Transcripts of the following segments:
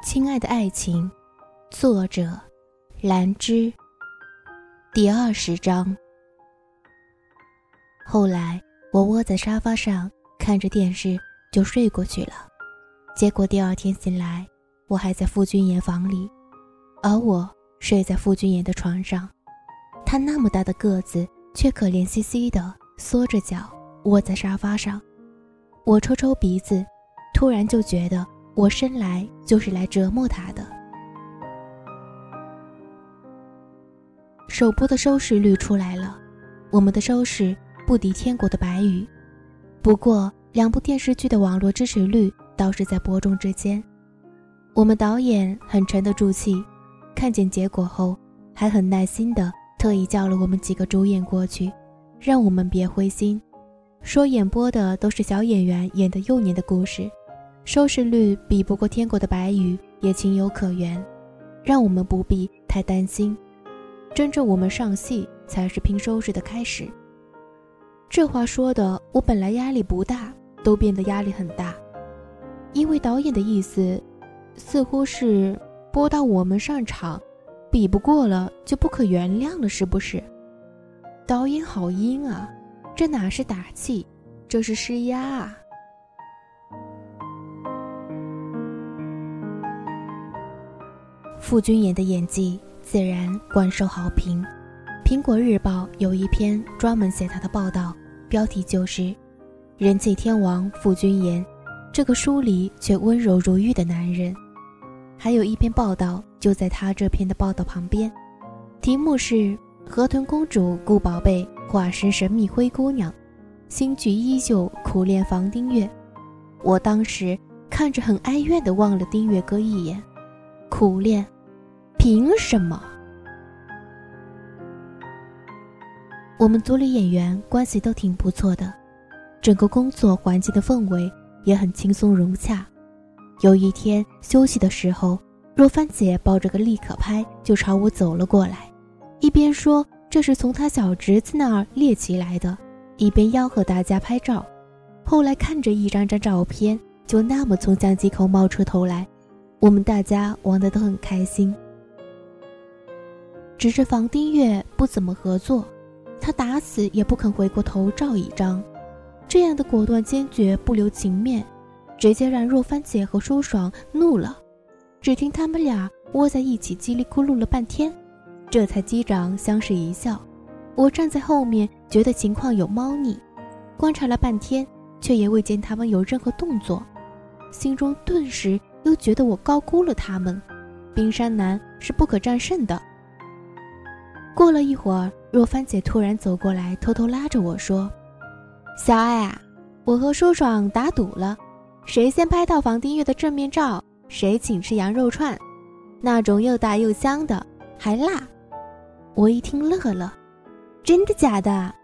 亲爱的爱情，作者兰芝。第二十章。后来我窝在沙发上看着电视就睡过去了，结果第二天醒来，我还在傅君言房里，而我睡在傅君言的床上。他那么大的个子，却可怜兮兮的缩着脚窝在沙发上。我抽抽鼻子，突然就觉得。我生来就是来折磨他的。首播的收视率出来了，我们的收视不敌《天国的白羽》，不过两部电视剧的网络支持率倒是在伯仲之间。我们导演很沉得住气，看见结果后还很耐心的特意叫了我们几个主演过去，让我们别灰心，说演播的都是小演员演的幼年的故事。收视率比不过《天国的白羽》也情有可原，让我们不必太担心。真正我们上戏才是拼收视的开始。这话说的，我本来压力不大，都变得压力很大，因为导演的意思，似乎是播到我们上场，比不过了就不可原谅了，是不是？导演好阴啊，这哪是打气，这是施压啊！傅君言的演技自然广受好评，《苹果日报》有一篇专门写他的报道，标题就是“人气天王傅君言，这个疏离却温柔如玉的男人”。还有一篇报道就在他这篇的报道旁边，题目是“河豚公主顾宝贝化身神秘灰姑娘，新剧依旧苦恋房丁月”。我当时看着很哀怨的望了丁月哥一眼，苦恋。凭什么？我们组里演员关系都挺不错的，整个工作环境的氛围也很轻松融洽。有一天休息的时候，若帆姐抱着个立可拍就朝我走了过来，一边说这是从她小侄子那儿猎奇来的，一边吆喝大家拍照。后来看着一张张照片就那么从相机口冒出头来，我们大家玩得都很开心。只是房丁月不怎么合作，他打死也不肯回过头照一张，这样的果断坚决不留情面，直接让若帆姐和舒爽怒了。只听他们俩窝在一起叽里咕噜了半天，这才击掌相视一笑。我站在后面觉得情况有猫腻，观察了半天，却也未见他们有任何动作，心中顿时又觉得我高估了他们。冰山男是不可战胜的。过了一会儿，若帆姐突然走过来，偷偷拉着我说：“小爱啊，我和舒爽打赌了，谁先拍到房丁月的正面照，谁请吃羊肉串，那种又大又香的，还辣。”我一听乐了：“真的假的？”“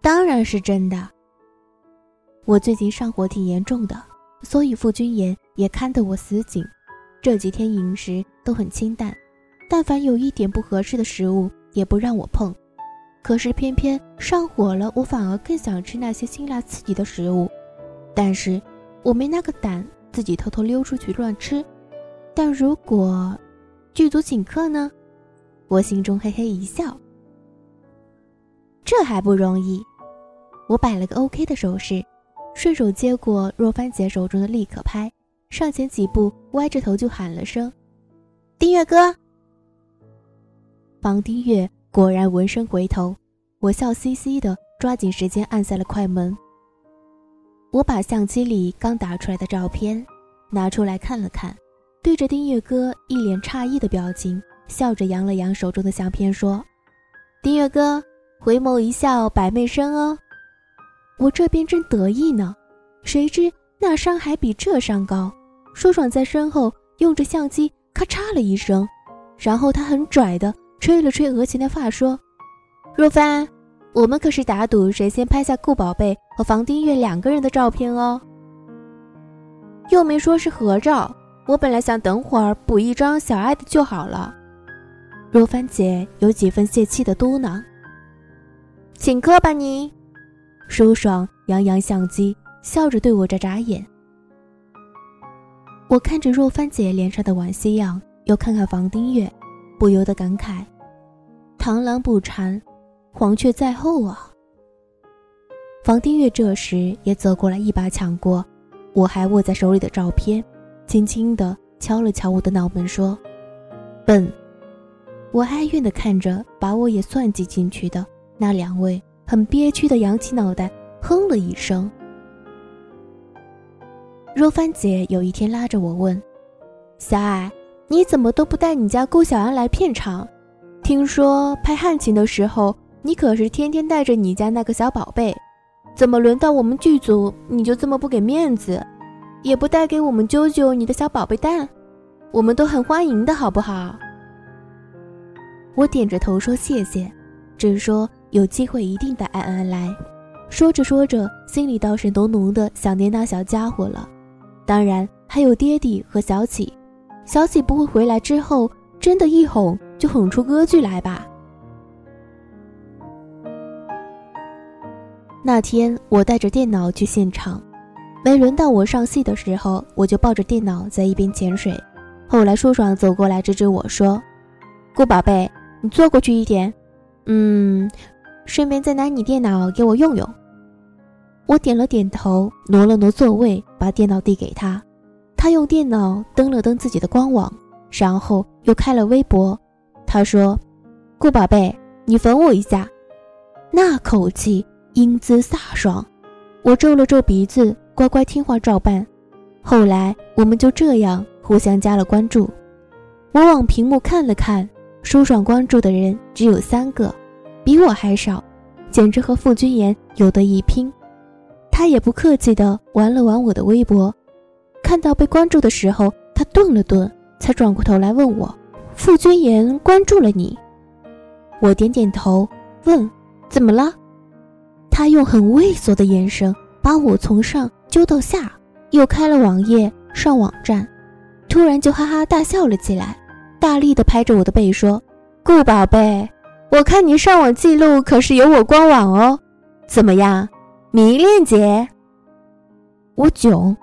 当然是真的。”我最近上火挺严重的，所以傅君言也看得我死紧，这几天饮食都很清淡。但凡有一点不合适的食物，也不让我碰。可是偏偏上火了，我反而更想吃那些辛辣刺激的食物。但是我没那个胆自己偷偷溜出去乱吃。但如果剧组请客呢？我心中嘿嘿一笑。这还不容易。我摆了个 OK 的手势，顺手接过若帆姐手中的立可拍，上前几步，歪着头就喊了声：“丁月哥。”房丁月果然闻声回头，我笑嘻嘻的，抓紧时间按下了快门。我把相机里刚打出来的照片拿出来看了看，对着丁月哥一脸诧异的表情，笑着扬了扬手中的相片，说：“丁月哥，回眸一笑百媚生哦。”我这边正得意呢，谁知那山还比这山高。舒爽在身后用着相机咔嚓了一声，然后他很拽的。吹了吹额前的发，说：“若帆，我们可是打赌谁先拍下顾宝贝和房丁月两个人的照片哦。又没说是合照，我本来想等会儿补一张小爱的就好了。”若帆姐有几分泄气的嘟囔：“请客吧你。”舒爽扬扬相机，笑着对我眨眨眼。我看着若帆姐脸上的惋惜样，又看看房丁月，不由得感慨：螳螂捕蝉，黄雀在后啊。房丁月这时也走过来，一把抢过我还握在手里的照片，轻轻地敲了敲我的脑门，说：“笨。”我哀怨地看着把我也算计进去的那两位，很憋屈地扬起脑袋，哼了一声。若帆姐有一天拉着我问：“小矮，你怎么都不带你家顾小安来片场？听说拍汉情的时候，你可是天天带着你家那个小宝贝。”怎么轮到我们剧组你就这么不给面子，也不带给我们啾啾你的小宝贝蛋？我们都很欢迎的好不好？我点着头说谢谢，只说有机会一定带安安来。说着说着，心里倒是浓浓的想念那小家伙了。当然还有爹地和小启，小喜不会回来之后真的一哄就哄出歌剧来吧？那天我带着电脑去现场，没轮到我上戏的时候，我就抱着电脑在一边潜水。后来舒爽走过来制止我说：“顾宝贝，你坐过去一点，嗯，顺便再拿你电脑给我用用。”我点了点头，挪了挪座位，把电脑递给他。他用电脑登了登自己的官网，然后又开了微博。他说：“顾宝贝，你粉我一下。”那口气。英姿飒爽，我皱了皱鼻子，乖乖听话照办。后来我们就这样互相加了关注。我往屏幕看了看，舒爽关注的人只有三个，比我还少，简直和傅君言有得一拼。他也不客气地玩了玩我的微博，看到被关注的时候，他顿了顿，才转过头来问我：“傅君言关注了你？”我点点头，问：“怎么了？”他用很猥琐的眼神把我从上揪到下，又开了网页上网站，突然就哈哈大笑了起来，大力的拍着我的背说：“顾宝贝，我看你上网记录可是有我官网哦，怎么样，迷恋姐？”我囧，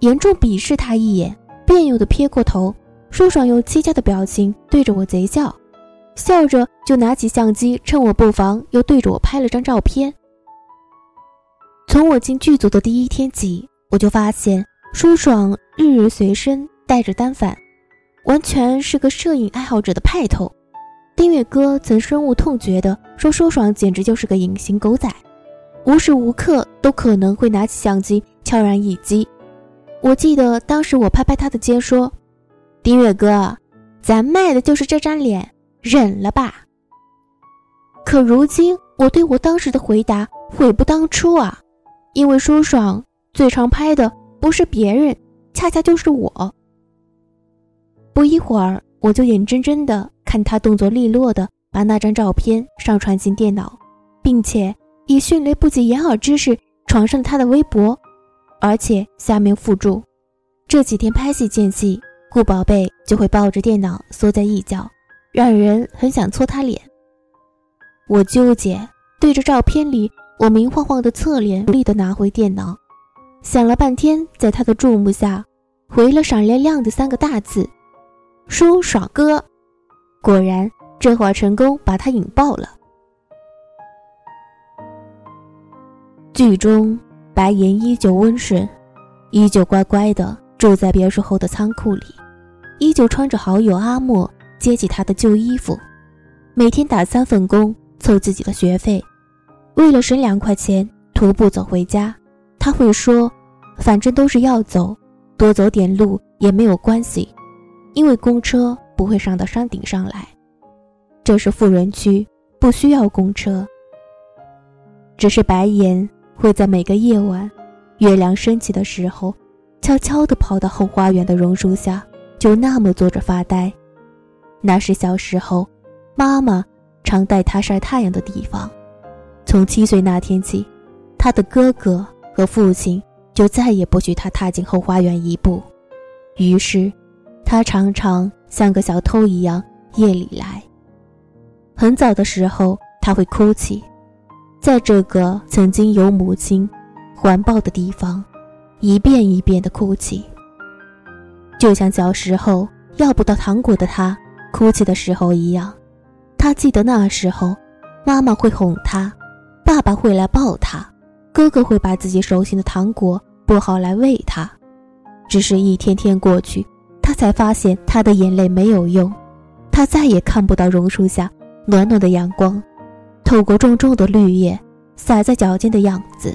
严重鄙视他一眼，别扭的撇过头。舒爽又欺诈的表情对着我贼笑，笑着就拿起相机，趁我不防又对着我拍了张照片。从我进剧组的第一天起，我就发现舒爽日日随身带着单反，完全是个摄影爱好者的派头。丁月哥曾深恶痛绝的说：“舒爽简直就是个隐形狗仔，无时无刻都可能会拿起相机悄然一击。”我记得当时我拍拍他的肩说：“丁月哥，咱卖的就是这张脸，忍了吧。”可如今我对我当时的回答悔不当初啊！因为舒爽最常拍的不是别人，恰恰就是我。不一会儿，我就眼睁睁的看他动作利落的把那张照片上传进电脑，并且以迅雷不及掩耳之势传上了他的微博，而且下面附注：这几天拍戏间隙，顾宝贝就会抱着电脑缩在一角，让人很想搓他脸。我纠结，对着照片里。我明晃晃的侧脸，努力的拿回电脑，想了半天，在他的注目下，回了闪亮亮的三个大字：“舒爽哥。”果然，这会儿成功把他引爆了。剧中，白岩依旧温顺，依旧乖乖的住在别墅后的仓库里，依旧穿着好友阿莫接济他的旧衣服，每天打三份工凑自己的学费。为了省两块钱，徒步走回家。他会说：“反正都是要走，多走点路也没有关系，因为公车不会上到山顶上来。这是富人区，不需要公车。只是白岩会在每个夜晚，月亮升起的时候，悄悄地跑到后花园的榕树下，就那么坐着发呆。那是小时候，妈妈常带他晒太阳的地方。”从七岁那天起，他的哥哥和父亲就再也不许他踏进后花园一步。于是，他常常像个小偷一样夜里来。很早的时候，他会哭泣，在这个曾经有母亲环抱的地方，一遍一遍的哭泣。就像小时候要不到糖果的他哭泣的时候一样。他记得那时候，妈妈会哄他，爸爸会来抱他，哥哥会把自己手心的糖果剥好来喂他。只是一天天过去，他才发现他的眼泪没有用，他再也看不到榕树下暖暖的阳光，透过重重的绿叶洒在脚尖的样子。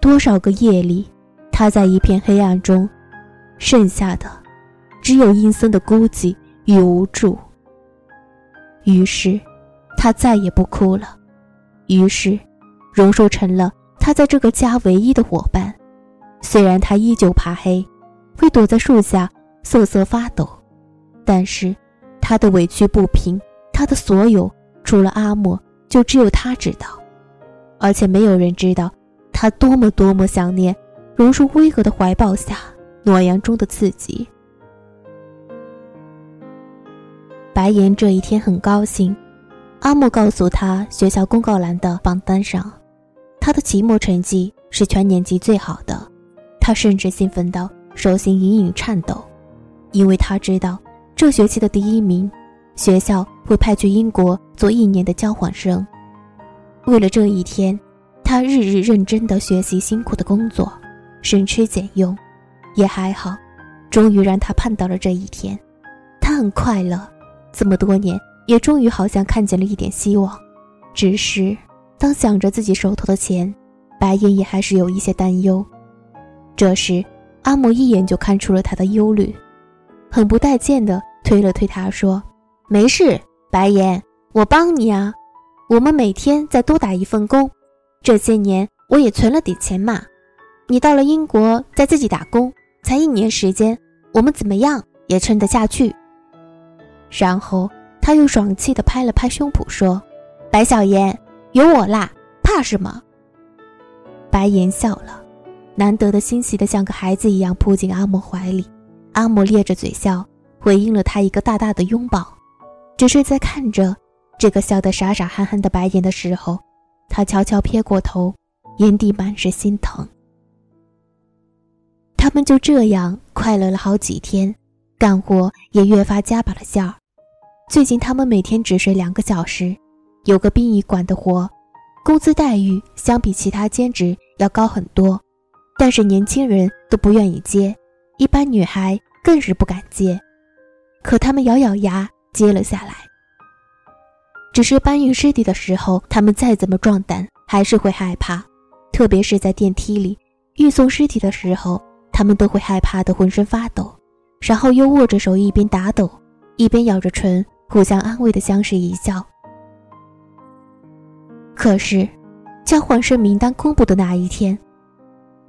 多少个夜里，他在一片黑暗中。剩下的，只有阴森的孤寂与无助。于是，他再也不哭了。于是，榕树成了他在这个家唯一的伙伴。虽然他依旧怕黑，会躲在树下瑟瑟发抖，但是，他的委屈不平，他的所有，除了阿莫，就只有他知道。而且，没有人知道，他多么多么想念榕树巍峨的怀抱下。暖阳中的自己。白岩这一天很高兴，阿莫告诉他，学校公告栏的榜单上，他的期末成绩是全年级最好的。他甚至兴奋到手心隐隐颤抖，因为他知道这学期的第一名，学校会派去英国做一年的交换生。为了这一天，他日日认真的学习，辛苦的工作，省吃俭用。也还好，终于让他盼到了这一天，他很快乐。这么多年，也终于好像看见了一点希望。只是，当想着自己手头的钱，白岩也还是有一些担忧。这时，阿莫一眼就看出了他的忧虑，很不待见的推了推他说：“没事，白岩，我帮你啊。我们每天再多打一份工，这些年我也存了点钱嘛。你到了英国再自己打工。”才一年时间，我们怎么样也撑得下去。然后他又爽气地拍了拍胸脯说：“白小妍，有我啦，怕什么？”白岩笑了，难得的欣喜的像个孩子一样扑进阿莫怀里。阿莫咧着嘴笑，回应了他一个大大的拥抱。只是在看着这个笑得傻傻憨憨的白岩的时候，他悄悄撇过头，眼底满是心疼。他们就这样快乐了好几天，干活也越发加把了劲儿。最近他们每天只睡两个小时，有个殡仪馆的活，工资待遇相比其他兼职要高很多，但是年轻人都不愿意接，一般女孩更是不敢接。可他们咬咬牙接了下来。只是搬运尸体的时候，他们再怎么壮胆，还是会害怕，特别是在电梯里运送尸体的时候。他们都会害怕的浑身发抖，然后又握着手，一边打抖，一边咬着唇，互相安慰的相视一笑。可是，交换生名单公布的那一天，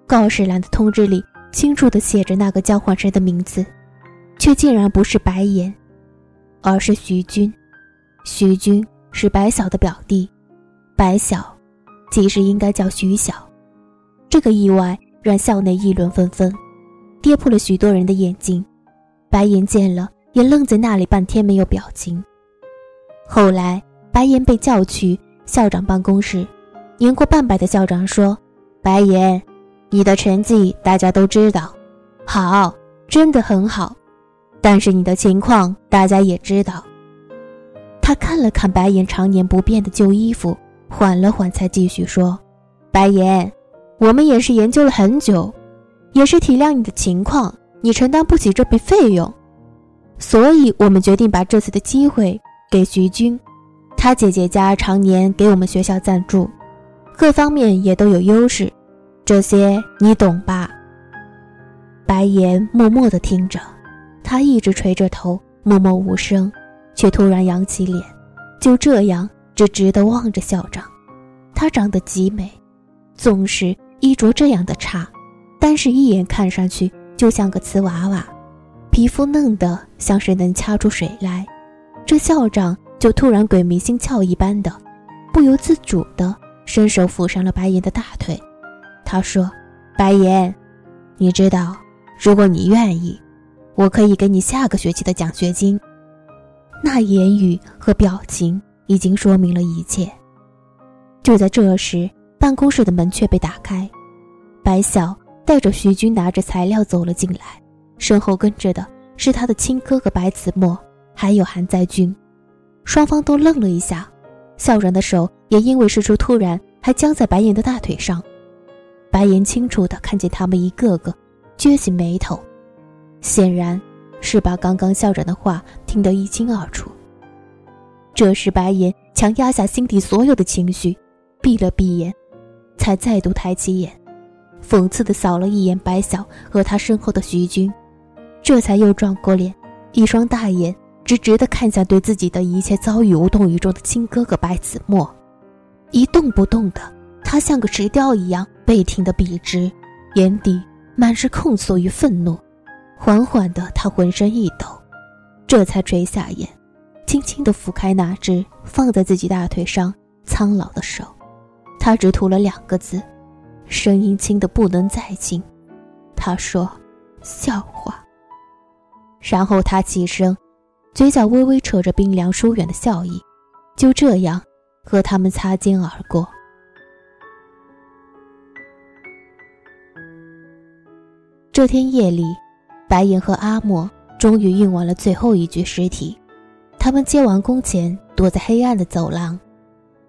告示栏的通知里清楚的写着那个交换生的名字，却竟然不是白岩，而是徐军。徐军是白晓的表弟，白晓其实应该叫徐晓。这个意外。让校内议论纷纷，跌破了许多人的眼睛。白岩见了，也愣在那里半天没有表情。后来，白岩被叫去校长办公室，年过半百的校长说：“白岩，你的成绩大家都知道，好，真的很好。但是你的情况大家也知道。”他看了看白岩常年不变的旧衣服，缓了缓，才继续说：“白岩。”我们也是研究了很久，也是体谅你的情况，你承担不起这笔费用，所以我们决定把这次的机会给徐军。他姐姐家常年给我们学校赞助，各方面也都有优势，这些你懂吧？白岩默默地听着，他一直垂着头，默默无声，却突然扬起脸，就这样直直地望着校长。她长得极美，总是。衣着这样的差，但是一眼看上去就像个瓷娃娃，皮肤嫩得像是能掐出水来。这校长就突然鬼迷心窍一般的，不由自主的伸手抚上了白岩的大腿。他说：“白岩，你知道，如果你愿意，我可以给你下个学期的奖学金。”那言语和表情已经说明了一切。就在这时。办公室的门却被打开，白晓带着徐军拿着材料走了进来。身后跟着的是他的亲哥哥白子墨，还有韩在军。双方都愣了一下，笑人的手也因为事出突然，还僵在白岩的大腿上。白岩清楚地看见他们一个个撅起眉头，显然是把刚刚校长的话听得一清二楚。这时，白岩强压下心底所有的情绪，闭了闭眼，才再度抬起眼，讽刺地扫了一眼白晓和他身后的徐军，这才又转过脸，一双大眼直直地看向对自己的一切遭遇无动于衷的亲哥哥白子墨，一动不动的。他像个石雕一样，被挺得笔直，眼底满是控诉与愤怒。缓缓的，他浑身一抖，这才垂下眼，轻轻的抚开那只放在自己大腿上苍老的手。他只吐了两个字，声音轻的不能再轻。他说：“笑话。”然后他起身，嘴角微微扯着冰凉疏远的笑意，就这样和他们擦肩而过。这天夜里，白岩和阿莫终于运完了最后一具尸体。他们接完工钱，躲在黑暗的走廊。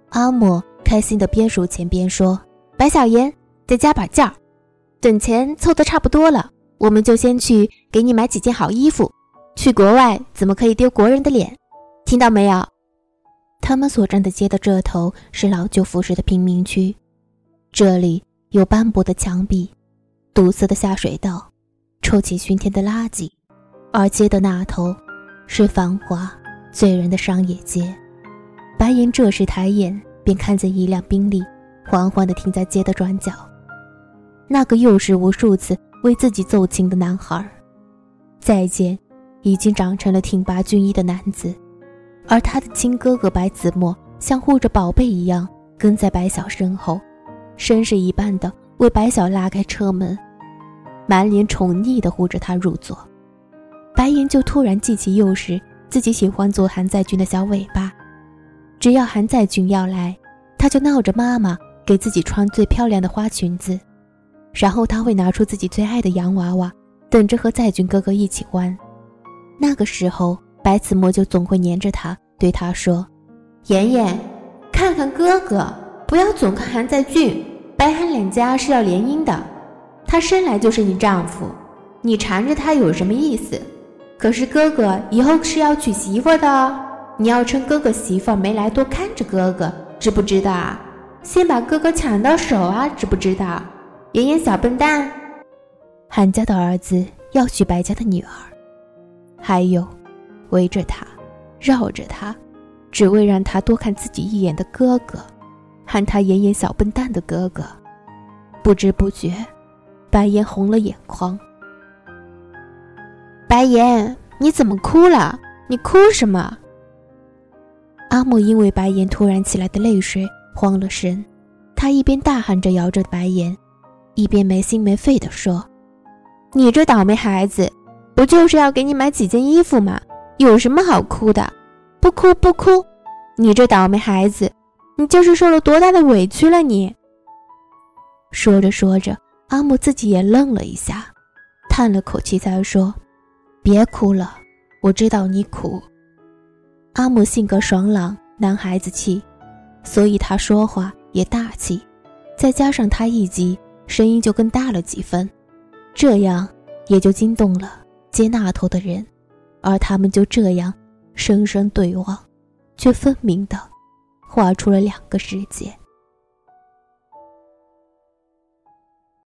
阿莫开心的边数钱边说：“白小岩，再加把劲儿，等钱凑得差不多了，我们就先去给你买几件好衣服。去国外怎么可以丢国人的脸？听到没有？”他们所站的街的这头是老旧复式的贫民区，这里有斑驳的墙壁。堵塞的下水道，臭气熏天的垃圾，而街的那头，是繁华醉人的商业街。白岩这时抬眼，便看见一辆宾利缓缓地停在街的转角。那个又是无数次为自己奏琴的男孩，再见，已经长成了挺拔俊逸的男子，而他的亲哥哥白子墨像护着宝贝一样跟在白晓身后，绅士一般的。为白晓拉开车门，满脸宠溺地护着他入座。白岩就突然记起幼时自己喜欢做韩在军的小尾巴，只要韩在军要来，他就闹着妈妈给自己穿最漂亮的花裙子，然后他会拿出自己最爱的洋娃娃，等着和在军哥哥一起玩。那个时候，白子墨就总会黏着他，对他说：“妍妍，看看哥哥，不要总看韩在俊。”白韩两家是要联姻的，他生来就是你丈夫，你缠着他有什么意思？可是哥哥以后是要娶媳妇的，你要趁哥哥媳妇没来多看着哥哥，知不知道？先把哥哥抢到手啊，知不知道？妍妍小笨蛋，韩家的儿子要娶白家的女儿，还有围着他，绕着他，只为让他多看自己一眼的哥哥。喊他妍妍小笨蛋的哥哥，不知不觉，白岩红了眼眶。白岩，你怎么哭了？你哭什么？阿木因为白岩突然起来的泪水慌了神，他一边大喊着摇着白岩，一边没心没肺地说：“你这倒霉孩子，不就是要给你买几件衣服吗？有什么好哭的？不哭不哭，你这倒霉孩子。”你就是受了多大的委屈了？你说着说着，阿木自己也愣了一下，叹了口气，才说：“别哭了，我知道你苦。”阿木性格爽朗，男孩子气，所以他说话也大气，再加上他一急，声音就更大了几分，这样也就惊动了接那头的人，而他们就这样，深深对望，却分明的。画出了两个世界。